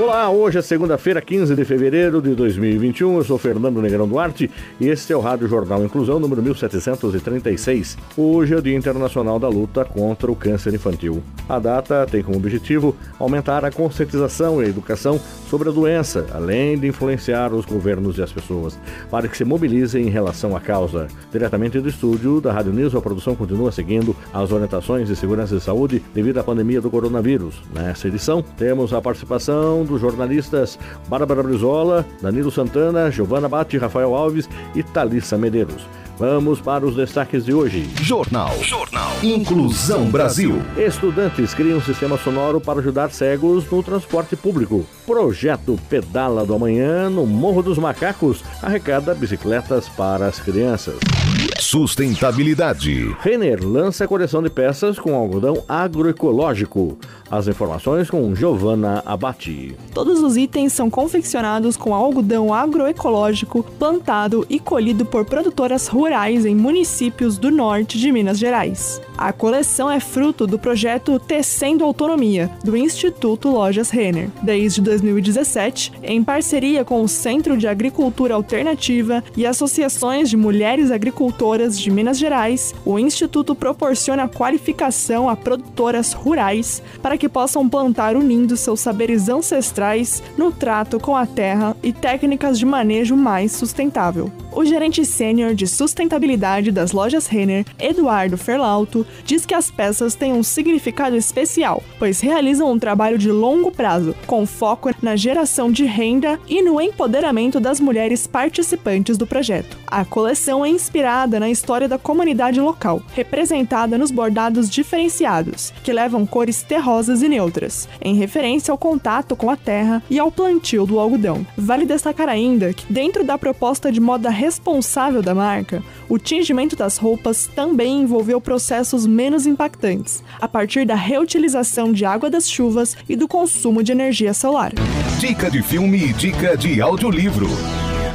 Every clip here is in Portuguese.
Olá, hoje é segunda-feira, 15 de fevereiro de 2021. Eu sou Fernando Negrão Duarte e este é o Rádio Jornal Inclusão número 1736. Hoje é o Dia Internacional da Luta contra o Câncer Infantil. A data tem como objetivo aumentar a conscientização e a educação sobre a doença, além de influenciar os governos e as pessoas, para que se mobilizem em relação à causa. Diretamente do estúdio da Rádio News, a produção continua seguindo as orientações de segurança e saúde devido à pandemia do coronavírus. Nessa edição, temos a participação dos jornalistas Bárbara Brizola, Danilo Santana, Giovana Bate, Rafael Alves e Thalissa Medeiros. Vamos para os destaques de hoje. Jornal. Jornal. Inclusão Brasil. Estudantes criam um sistema sonoro para ajudar cegos no transporte público. Projeto Pedala do Amanhã no Morro dos Macacos arrecada bicicletas para as crianças. Sustentabilidade. Renner lança coleção de peças com algodão agroecológico. As informações com Giovanna Abati. Todos os itens são confeccionados com algodão agroecológico plantado e colhido por produtoras rurais em municípios do norte de Minas Gerais. A coleção é fruto do projeto Tecendo Autonomia, do Instituto Lojas Renner. Desde 2017, em parceria com o Centro de Agricultura Alternativa e associações de mulheres agricultoras de Minas Gerais, o Instituto proporciona qualificação a produtoras rurais para que possam plantar unindo seus saberes ancestrais no trato com a terra e técnicas de manejo mais sustentável. O gerente sênior de das lojas Renner, Eduardo Ferlauto, diz que as peças têm um significado especial, pois realizam um trabalho de longo prazo, com foco na geração de renda e no empoderamento das mulheres participantes do projeto. A coleção é inspirada na história da comunidade local, representada nos bordados diferenciados, que levam cores terrosas e neutras, em referência ao contato com a terra e ao plantio do algodão. Vale destacar ainda que, dentro da proposta de moda responsável da marca, o tingimento das roupas também envolveu processos menos impactantes, a partir da reutilização de água das chuvas e do consumo de energia solar. Dica de filme e dica de audiolivro.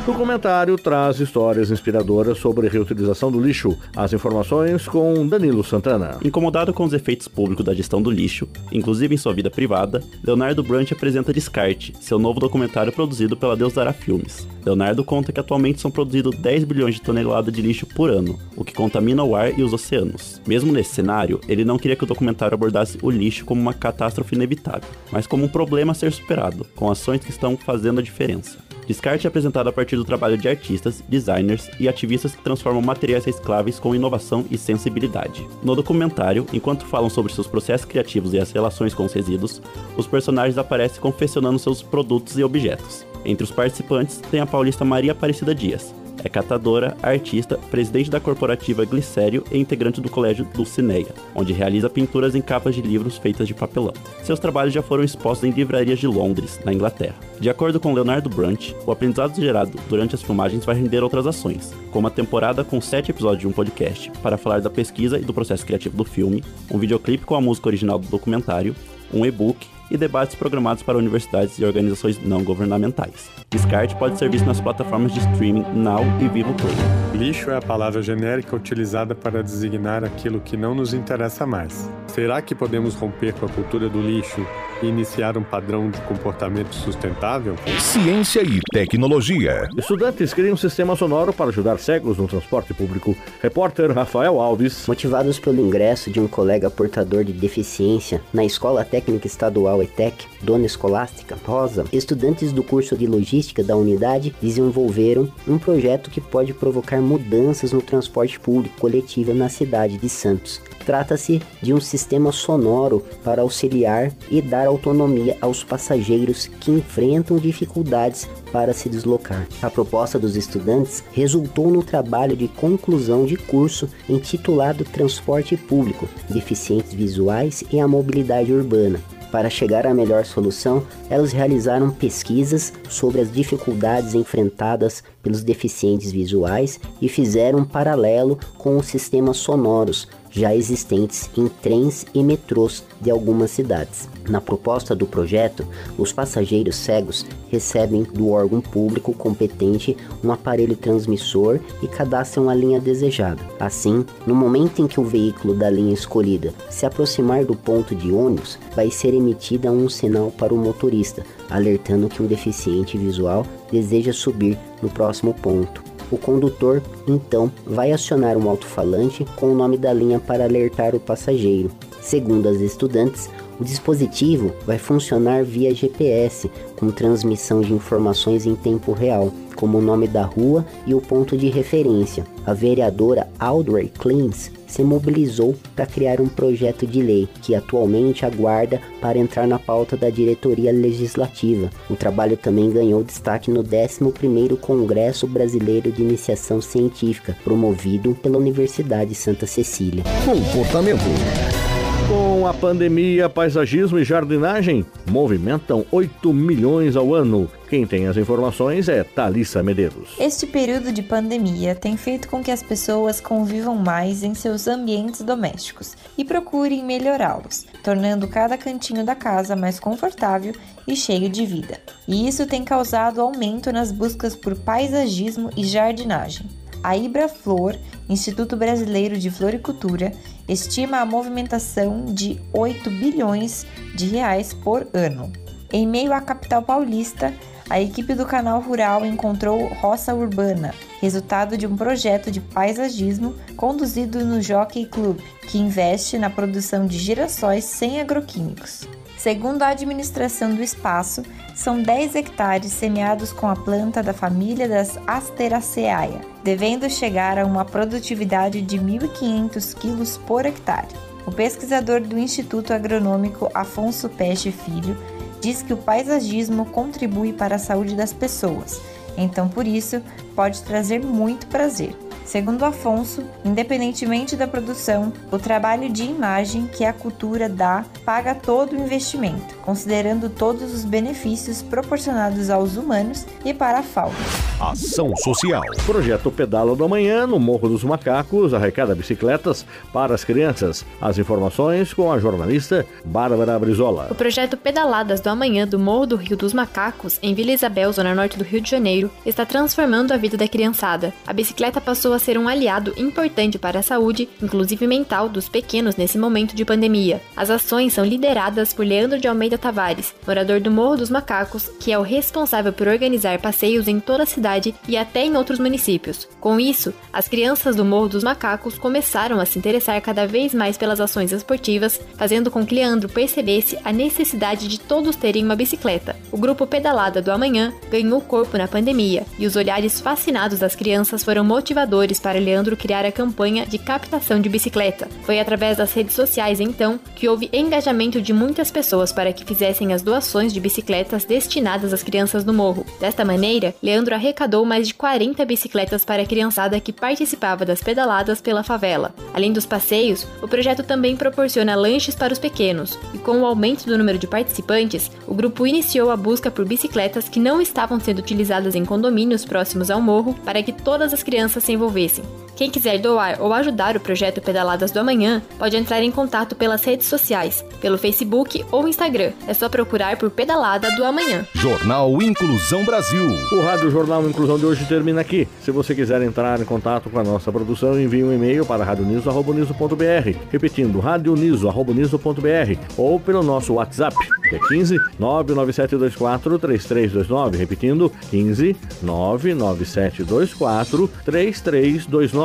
O comentário traz histórias inspiradoras sobre reutilização do lixo. As informações com Danilo Santana. Incomodado com os efeitos públicos da gestão do lixo, inclusive em sua vida privada, Leonardo Brant apresenta Descarte, seu novo documentário produzido pela Deus Dará Filmes. Leonardo conta que atualmente são produzidos 10 bilhões de toneladas de lixo por ano, o que contamina o ar e os oceanos. Mesmo nesse cenário, ele não queria que o documentário abordasse o lixo como uma catástrofe inevitável, mas como um problema a ser superado, com ações que estão fazendo a diferença. Descarte é apresentado a partir do trabalho de artistas, designers e ativistas que transformam materiais recicláveis com inovação e sensibilidade. No documentário, enquanto falam sobre seus processos criativos e as relações com os resíduos, os personagens aparecem confeccionando seus produtos e objetos. Entre os participantes tem a paulista Maria Aparecida Dias, é catadora, artista, presidente da corporativa Glicério e integrante do colégio Dulcineia, onde realiza pinturas em capas de livros feitas de papelão. Seus trabalhos já foram expostos em livrarias de Londres, na Inglaterra. De acordo com Leonardo Brant, o aprendizado gerado durante as filmagens vai render outras ações, como a temporada com sete episódios de um podcast para falar da pesquisa e do processo criativo do filme, um videoclipe com a música original do documentário, um e-book e debates programados para universidades e organizações não governamentais. Descarte pode ser visto nas plataformas de streaming Now e Vivo Play. Lixo é a palavra genérica utilizada para designar aquilo que não nos interessa mais. Será que podemos romper com a cultura do lixo e iniciar um padrão de comportamento sustentável? Ciência e tecnologia. Estudantes criam um sistema sonoro para ajudar cegos no transporte público. Repórter Rafael Alves. Motivados pelo ingresso de um colega portador de deficiência na Escola Técnica Estadual ETEC, Dona Escolástica Rosa, estudantes do curso de logística da unidade desenvolveram um projeto que pode provocar mudanças no transporte público coletivo na cidade de Santos. Trata-se de um sistema sonoro para auxiliar e dar autonomia aos passageiros que enfrentam dificuldades para se deslocar. A proposta dos estudantes resultou no trabalho de conclusão de curso intitulado Transporte Público, Deficientes Visuais e a Mobilidade Urbana, Para chegar à melhor solução, elas realizaram pesquisas sobre as dificuldades enfrentadas pelos deficientes visuais e fizeram um paralelo com os sistemas sonoros já existentes em trens e metrôs de algumas cidades. Na proposta do projeto, os passageiros cegos recebem do órgão público competente um aparelho transmissor e cadastram a linha desejada. Assim, no momento em que o veículo da linha escolhida se aproximar do ponto de ônibus, vai ser emitida um sinal para o motorista, alertando que um deficiente visual deseja subir no próximo ponto. O condutor então vai acionar um alto-falante com o nome da linha para alertar o passageiro. Segundo as estudantes, o dispositivo vai funcionar via GPS, com transmissão de informações em tempo real, como o nome da rua e o ponto de referência. A vereadora Audrey Kleins se mobilizou para criar um projeto de lei que atualmente aguarda para entrar na pauta da diretoria legislativa. O trabalho também ganhou destaque no 11º Congresso Brasileiro de Iniciação Científica, promovido pela Universidade Santa Cecília. Comportamento. Com a pandemia, paisagismo e jardinagem movimentam 8 milhões ao ano. Quem tem as informações é Thalissa Medeiros. Este período de pandemia tem feito com que as pessoas convivam mais em seus ambientes domésticos e procurem melhorá-los, tornando cada cantinho da casa mais confortável e cheio de vida. E isso tem causado aumento nas buscas por paisagismo e jardinagem. A Ibra Flor, Instituto Brasileiro de Floricultura, estima a movimentação de 8 bilhões de reais por ano. Em meio à capital paulista, a equipe do canal Rural encontrou Roça Urbana, resultado de um projeto de paisagismo conduzido no Jockey Club, que investe na produção de girassóis sem agroquímicos. Segundo a administração do espaço, são 10 hectares semeados com a planta da família das Asteraceae, devendo chegar a uma produtividade de 1.500 quilos por hectare. O pesquisador do Instituto Agronômico Afonso Peixe Filho diz que o paisagismo contribui para a saúde das pessoas, então por isso pode trazer muito prazer. Segundo Afonso, independentemente da produção, o trabalho de imagem que a cultura dá paga todo o investimento, considerando todos os benefícios proporcionados aos humanos e para a fauna. Ação Social. Projeto Pedala do Amanhã, no Morro dos Macacos, arrecada bicicletas para as crianças. As informações com a jornalista Bárbara Brizola. O projeto Pedaladas do Amanhã do Morro do Rio dos Macacos, em Vila Isabel, zona norte do Rio de Janeiro, está transformando a vida da criançada. A bicicleta passou a ser um aliado importante para a saúde, inclusive mental, dos pequenos nesse momento de pandemia. As ações são lideradas por Leandro de Almeida Tavares, morador do Morro dos Macacos, que é o responsável por organizar passeios em toda a cidade e até em outros municípios. Com isso, as crianças do Morro dos Macacos começaram a se interessar cada vez mais pelas ações esportivas, fazendo com que Leandro percebesse a necessidade de todos terem uma bicicleta. O grupo Pedalada do Amanhã ganhou corpo na pandemia e os olhares fascinados das crianças foram motivadores para Leandro criar a campanha de captação de bicicleta. Foi através das redes sociais, então, que houve engajamento de muitas pessoas para que fizessem as doações de bicicletas destinadas às crianças do morro. Desta maneira, Leandro arrecadou mais de 40 bicicletas para a criançada que participava das pedaladas pela favela. Além dos passeios, o projeto também proporciona lanches para os pequenos, e com o aumento do número de participantes, o grupo iniciou a busca por bicicletas que não estavam sendo utilizadas em condomínios próximos ao morro para que todas as crianças se envolvessem talvez. Quem quiser doar ou ajudar o projeto Pedaladas do Amanhã pode entrar em contato pelas redes sociais, pelo Facebook ou Instagram. É só procurar por Pedalada do Amanhã. Jornal Inclusão Brasil. O Rádio Jornal Inclusão de hoje termina aqui. Se você quiser entrar em contato com a nossa produção, envie um e-mail para radioniso.br. Repetindo, radioniso.br ou pelo nosso WhatsApp, que é 15 99724 3329. Repetindo, 15 99724 3329.